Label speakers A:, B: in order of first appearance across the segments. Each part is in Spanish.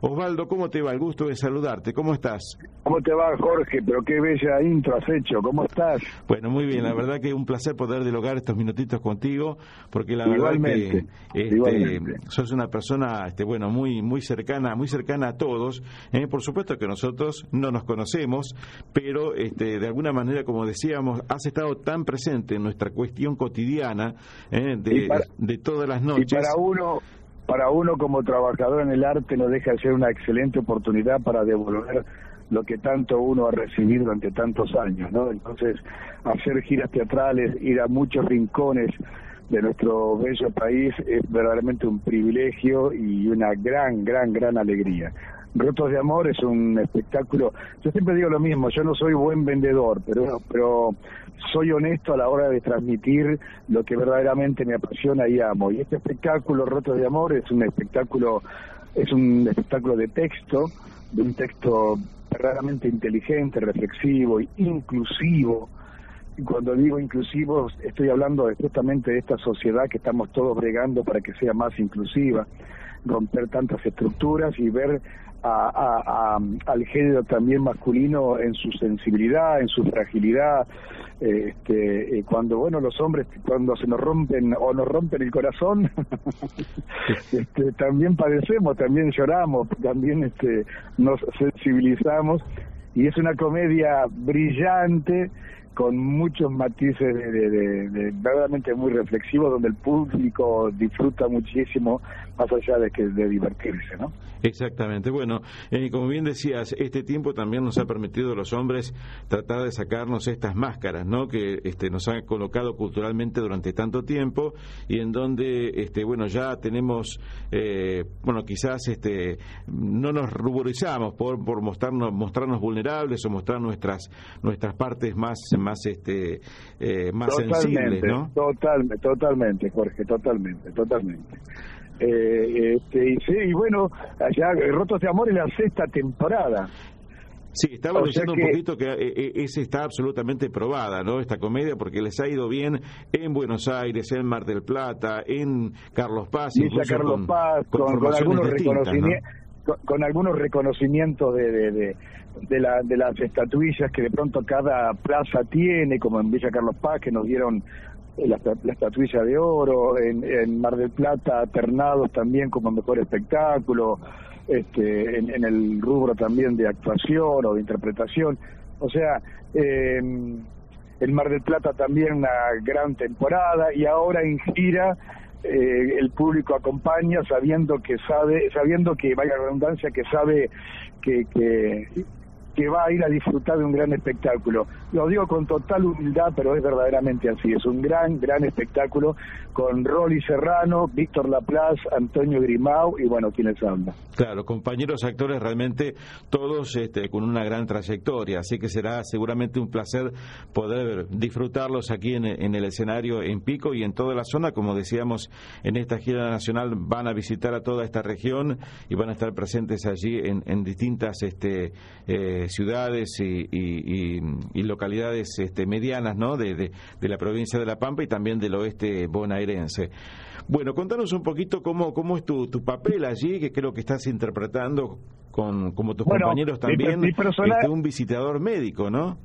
A: Osvaldo, ¿cómo te va? El gusto de saludarte. ¿Cómo estás?
B: ¿Cómo te va, Jorge? Pero qué bella intro has hecho. ¿Cómo estás?
A: Bueno, muy bien. La verdad que un placer poder dialogar estos minutitos contigo, porque la verdad que este, sos una persona, este, bueno, muy, muy cercana, muy cercana a todos. ¿eh? Por supuesto que nosotros no nos conocemos, pero este, de alguna manera, como decíamos, has estado tan presente en nuestra cuestión cotidiana ¿eh? de, de todas las noches.
B: Y para uno para uno como trabajador en el arte no deja de ser una excelente oportunidad para devolver lo que tanto uno ha recibido durante tantos años, ¿no? Entonces, hacer giras teatrales, ir a muchos rincones de nuestro bello país es verdaderamente un privilegio y una gran, gran, gran alegría. Rotos de Amor es un espectáculo, yo siempre digo lo mismo, yo no soy buen vendedor, pero, pero soy honesto a la hora de transmitir lo que verdaderamente me apasiona y amo. Y este espectáculo, Rotos de Amor, es un espectáculo, es un espectáculo de texto, de un texto verdaderamente inteligente, reflexivo, inclusivo. Y cuando digo inclusivo, estoy hablando justamente de esta sociedad que estamos todos bregando para que sea más inclusiva, romper tantas estructuras y ver a, al género también masculino en su sensibilidad, en su fragilidad. Este, eh, cuando bueno los hombres cuando se nos rompen o nos rompen el corazón este, también padecemos también lloramos también este, nos sensibilizamos y es una comedia brillante con muchos matices de, verdaderamente muy reflexivos donde el público disfruta muchísimo más allá de que de divertirse, ¿no?
A: Exactamente. Bueno, eh, como bien decías, este tiempo también nos ha permitido a los hombres tratar de sacarnos estas máscaras, ¿no? Que este, nos han colocado culturalmente durante tanto tiempo y en donde, este, bueno, ya tenemos, eh, bueno, quizás, este, no nos ruborizamos por, por mostrarnos, mostrarnos vulnerables o mostrar nuestras nuestras partes más más este eh, más sensibles, ¿no?
B: Totalmente, totalmente, Jorge, totalmente, totalmente. Eh, este, y, sí, y bueno, allá Rotos de Amor en la sexta temporada.
A: Sí, estaba diciendo un poquito que eh, eh, esa está absolutamente probada, ¿no? Esta comedia, porque les ha ido bien en Buenos Aires, en Mar del Plata, en Carlos Paz,
B: Villa Carlos Paz, con, algunos reconocimientos. Con, algunos reconocimientos de, de, de, la, de las estatuillas que de pronto cada plaza tiene, como en Villa Carlos Paz, que nos dieron la, la estatuilla de oro, en, en, Mar del Plata, Ternados también como mejor espectáculo, este, en, el rubro también de actuación o de interpretación. O sea, eh, en Mar del Plata también una gran temporada y ahora en gira eh, el público acompaña sabiendo que sabe, sabiendo que, vaya redundancia, que sabe que, que, que va a ir a disfrutar de un gran espectáculo. Lo digo con total humildad, pero es verdaderamente así. Es un gran, gran espectáculo con Rolly Serrano, Víctor Laplace, Antonio Grimau y bueno, quienes hablan.
A: Claro, compañeros actores realmente todos este, con una gran trayectoria, así que será seguramente un placer poder disfrutarlos aquí en, el escenario en Pico y en toda la zona. Como decíamos, en esta gira nacional van a visitar a toda esta región y van a estar presentes allí en, distintas este, eh, ciudades y, localidades este, medianas ¿no? De, la provincia de La Pampa y también del oeste bonaerense. Bueno, contanos un poquito cómo, cómo es tu, papel allí, que creo que estás interpretando con, como tus compañeros también, este, un visitador médico, ¿no?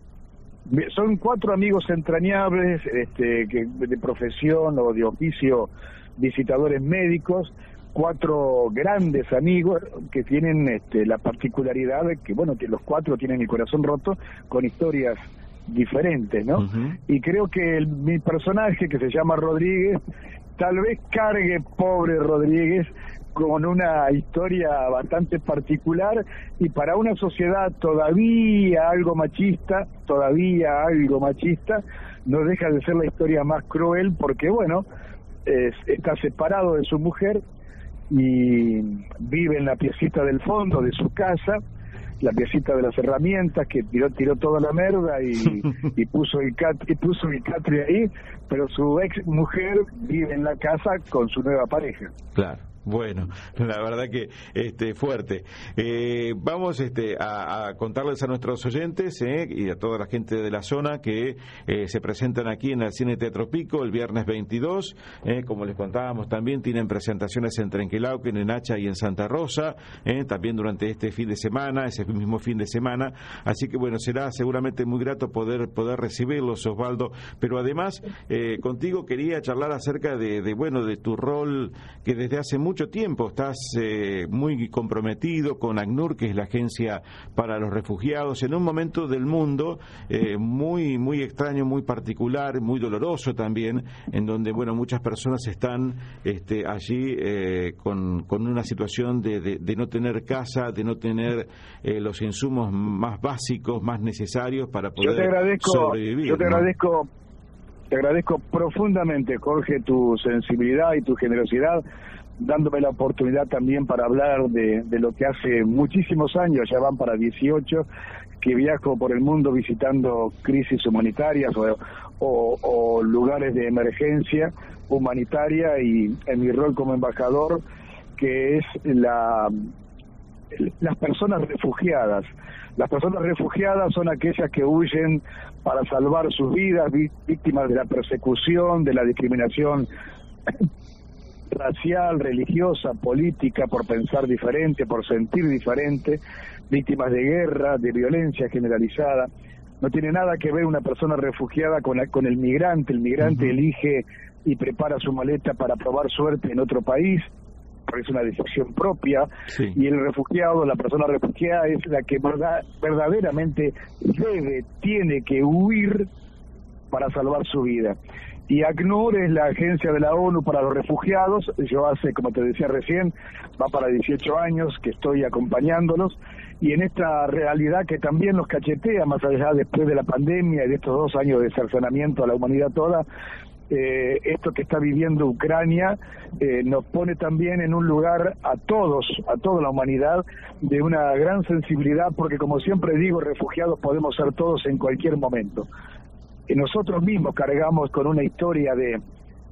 B: Son cuatro amigos entrañables este, que, de profesión o de oficio, visitadores médicos, cuatro grandes amigos que tienen este, la particularidad de que, bueno, que los cuatro tienen el corazón roto con historias diferentes, ¿no? Y creo que el, mi personaje, que se llama Rodríguez, tal vez cargue, pobre Rodríguez, con una historia bastante particular y para una sociedad todavía algo machista, todavía algo machista, no deja de ser la historia más cruel porque, bueno, está separado de su mujer, y vive en la piecita del fondo de su casa la piecita de las herramientas, que tiró tiró toda la merda y, y puso el cat, y puso el catre ahí, pero su ex mujer vive en la casa con su nueva pareja.
A: Claro. Bueno, la verdad que este, fuerte. Eh, vamos este, a, contarles a nuestros oyentes eh, y a toda la gente de la zona que eh, se presentan aquí en el Cine Teatro Pico el viernes 22. como les contábamos también, tienen presentaciones en Trenquilauquen, en Hacha y en Santa Rosa, también durante este fin de semana, ese mismo fin de semana. Así que bueno, será seguramente muy grato poder, poder recibirlos, Osvaldo. Pero además, contigo quería charlar acerca de, de, bueno, de tu rol que desde hace mucho mucho tiempo, estás eh, muy comprometido con ACNUR, que es la agencia para los refugiados, en un momento del mundo eh, muy, muy extraño, muy particular, muy doloroso también, en donde, bueno, muchas personas están este, allí eh, con, con, una situación de, de, no tener casa, de no tener los insumos más básicos, más necesarios para poder yo te agradezco, sobrevivir.
B: Yo te agradezco te agradezco profundamente, Jorge, tu sensibilidad y tu generosidad dándome la oportunidad también para hablar de, lo que hace muchísimos años, ya van para 18, que viajo por el mundo visitando crisis humanitarias o, lugares de emergencia humanitaria y en mi rol como embajador, que es la, las personas refugiadas. Las personas refugiadas son aquellas que huyen para salvar sus vidas, víctimas de la persecución, de la discriminación racial, religiosa, política, por pensar diferente, por sentir diferente, víctimas de guerra, de violencia generalizada. No tiene nada que ver una persona refugiada con, con el migrante. El migrante elige y prepara su maleta para probar suerte en otro país, porque es una decisión propia. Y el refugiado, la persona refugiada, es la que verdaderamente debe, tiene que huir para salvar su vida y ACNUR es la agencia de la ONU para los refugiados. Yo hace, como te decía recién, va para 18 años que estoy acompañándolos y en esta realidad que también nos cachetea, más allá después de la pandemia y de estos dos años de cercenamiento a la humanidad toda, eh, esto que está viviendo Ucrania eh, nos pone también en un lugar a todos, a toda la humanidad, de una gran sensibilidad, porque como siempre digo, refugiados podemos ser todos en cualquier momento nosotros mismos cargamos con una historia de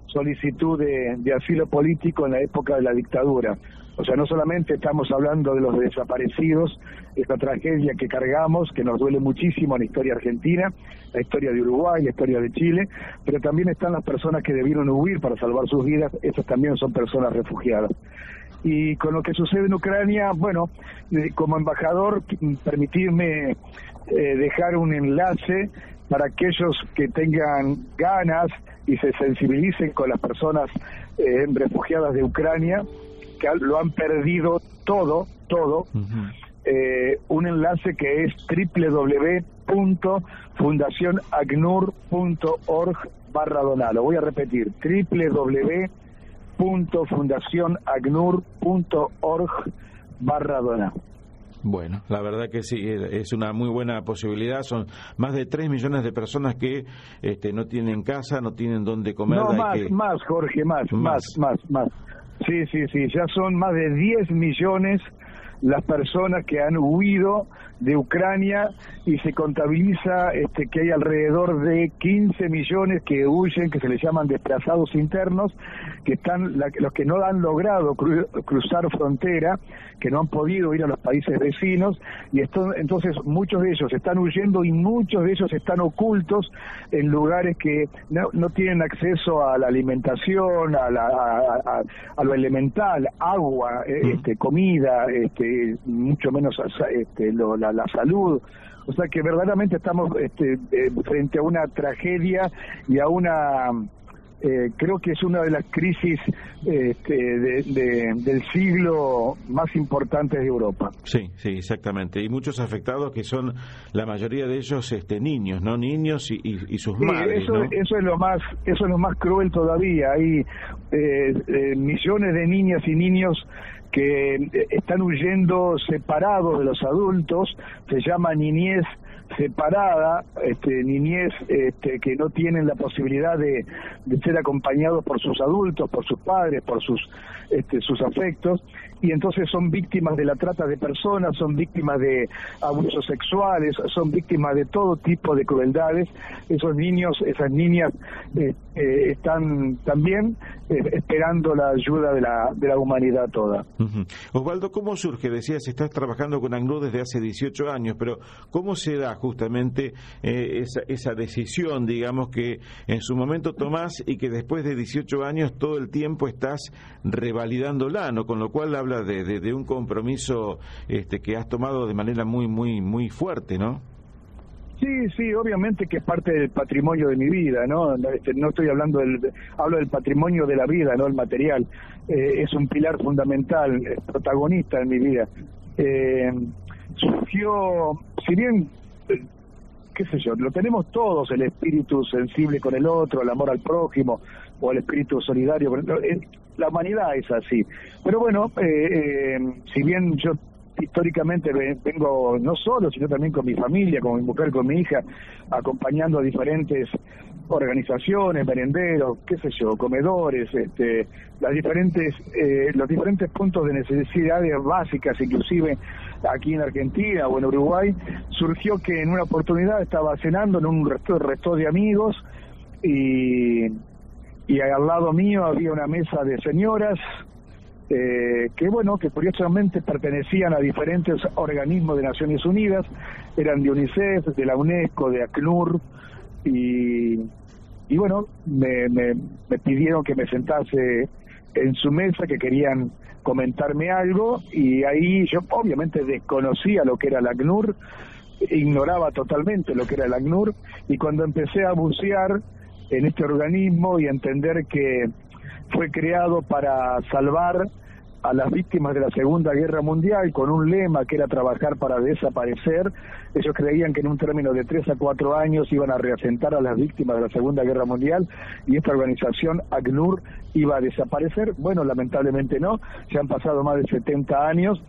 B: solicitud de, asilo político en la época de la dictadura. O sea, no solamente estamos hablando de los desaparecidos, esta tragedia que cargamos, que nos duele muchísimo en la historia argentina, la historia de Uruguay, la historia de Chile, pero también están las personas que debieron huir para salvar sus vidas, esas también son personas refugiadas. Y con lo que sucede en Ucrania, bueno, eh, como embajador, permitirme eh, dejar un enlace para aquellos que tengan ganas y se sensibilicen con las personas eh, refugiadas de Ucrania, que lo han perdido todo, todo, eh, un enlace que es www.fundacionagnur.org barra donar. Lo voy a repetir, www.fundacionagnur.org barra donar.
A: Bueno, la verdad que sí, es una muy buena posibilidad. Son más de 3 millones de personas que este, no tienen casa, no tienen dónde comer.
B: No, más, más, Jorge, más, más, más, más. Sí, sí, sí, ya son más de 10 millones las personas que han huido de Ucrania y se contabiliza este, que hay alrededor de 15 millones que huyen, que se les llaman desplazados internos, que están los que no han logrado cruzar frontera, que no han podido ir a los países vecinos y esto, entonces muchos de ellos están huyendo y muchos de ellos están ocultos en lugares que no, no tienen acceso a la alimentación, a, la, a, lo elemental, agua, mm. este, comida, este, mucho menos este, la la, salud. O sea que verdaderamente estamos este, eh, frente a una tragedia y a una eh, creo que es una de las crisis este, del siglo más importantes de Europa.
A: Sí, sí, exactamente. Y muchos afectados que son la mayoría de ellos este, niños, ¿no? Niños y, sus madres.
B: Eso, eso es lo más, eso es lo más cruel todavía. Hay eh, millones de niñas y niños que están huyendo separados de los adultos, se llama niñez separada, este, niñez este, que no tienen la posibilidad de, ser acompañados por sus adultos, por sus padres, por sus, este, sus afectos, y entonces son víctimas de la trata de personas, son víctimas de abusos sexuales, son víctimas de todo tipo de crueldades. Esos niños, esas niñas eh, están también eh, esperando la ayuda de la, de la humanidad toda.
A: Osvaldo, ¿cómo surge? Decías, estás trabajando con ACNUR desde hace 18 años, pero ¿cómo se da justamente esa, esa decisión, digamos, que en su momento tomás y que después de 18 años todo el tiempo estás revalidándola, ¿no? Con lo cual habla de, un compromiso este, que has tomado de manera muy, muy, muy fuerte, ¿no?
B: Sí, sí, obviamente que es parte del patrimonio de mi vida, ¿no? Este, no estoy hablando del, hablo del patrimonio de la vida, no el material. Eh, es un pilar fundamental, protagonista en mi vida. Eh, surgió, si bien, eh, qué sé yo, lo tenemos todos, el espíritu sensible con el otro, el amor al prójimo, o el espíritu solidario la humanidad es así. Pero bueno, eh, eh, si bien yo históricamente vengo no solo, sino también con mi familia, con mi mujer, con mi hija, acompañando a diferentes organizaciones, merenderos, qué sé yo, comedores, este, las diferentes, eh, los diferentes puntos de necesidades básicas, inclusive aquí en Argentina o en Uruguay, surgió que en una oportunidad estaba cenando en un resto, de amigos y y al lado mío había una mesa de señoras eh, que bueno, que curiosamente pertenecían a diferentes organismos de Naciones Unidas, eran de UNICEF, de la UNESCO, de ACNUR, y, y bueno, me, me, me pidieron que me sentase en su mesa, que querían comentarme algo, y ahí yo obviamente desconocía lo que era la ACNUR, ignoraba totalmente lo que era la ACNUR, y cuando empecé a bucear, en este organismo y entender que fue creado para salvar a las víctimas de la Segunda Guerra Mundial con un lema que era trabajar para desaparecer. Ellos creían que en un término de tres a cuatro años iban a reasentar a las víctimas de la Segunda Guerra Mundial y esta organización ACNUR iba a desaparecer. Bueno, lamentablemente no, se han pasado más de 70 años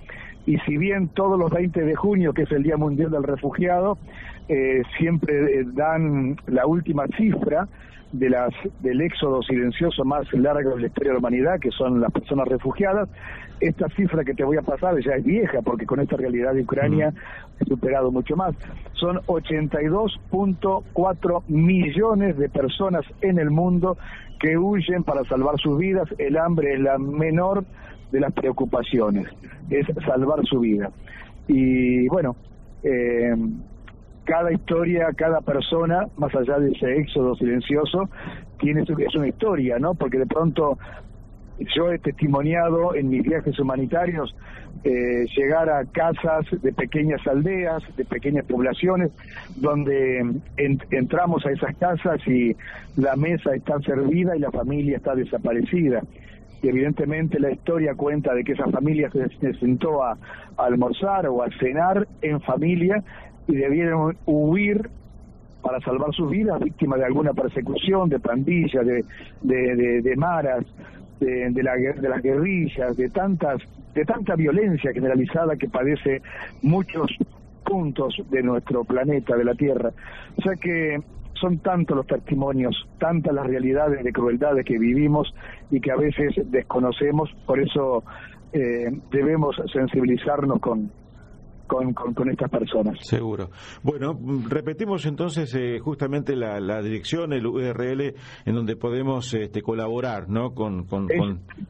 B: y si bien todos los 20 de junio, que es el Día Mundial del Refugiado, eh, siempre eh, dan la última cifra de las del éxodo silencioso más largo de la historia de la humanidad, que son las personas refugiadas. Esta cifra que te voy a pasar ya es vieja, porque con esta realidad de Ucrania he superado mucho más. Son 82.4 millones de personas en el mundo que huyen para salvar sus vidas. El hambre es la menor de las preocupaciones, es salvar su vida. Y bueno, eh, cada historia, cada persona, más allá de ese éxodo silencioso, tiene es una historia, ¿no? Porque de pronto yo he testimoniado en mis viajes humanitarios eh, llegar a casas de pequeñas aldeas, de pequeñas poblaciones, donde entramos a esas casas y la mesa está servida y la familia está desaparecida y evidentemente la historia cuenta de que esa familia se, sentó a, almorzar o a cenar en familia y debieron huir para salvar sus vidas, víctimas de alguna persecución, de pandillas, de, de, de, maras, de, de, la, de las guerrillas, de tantas, de tanta violencia generalizada que padece muchos puntos de nuestro planeta, de la Tierra. O sea que son tantos los testimonios, tantas las realidades de crueldades que vivimos y que a veces desconocemos, por eso eh, debemos sensibilizarnos con, con, con, estas personas.
A: Seguro. Bueno, repetimos entonces eh, justamente la, la, dirección, el URL, en donde podemos este, colaborar, ¿no? Con, con,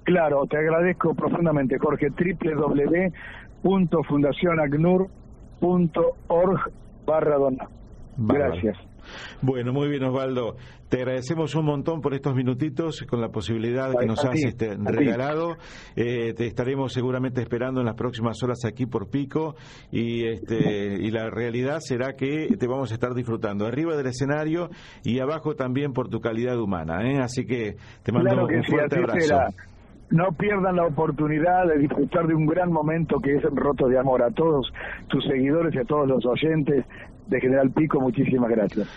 B: Claro, te agradezco profundamente, Jorge. www.fundacionagnur.org barra dona. Gracias.
A: Bueno, muy bien, Osvaldo. Te agradecemos un montón por estos minutitos con la posibilidad que nos has este, regalado. Eh, te estaremos seguramente esperando en las próximas horas aquí por Pico y, este, y la realidad será que te vamos a estar disfrutando arriba del escenario y abajo también por tu calidad humana. ¿eh? Así que te mando un fuerte abrazo.
B: no pierdan la oportunidad de disfrutar de un gran momento que es el Roto de Amor. A todos tus seguidores y a todos los oyentes de General Pico. Muchísimas gracias.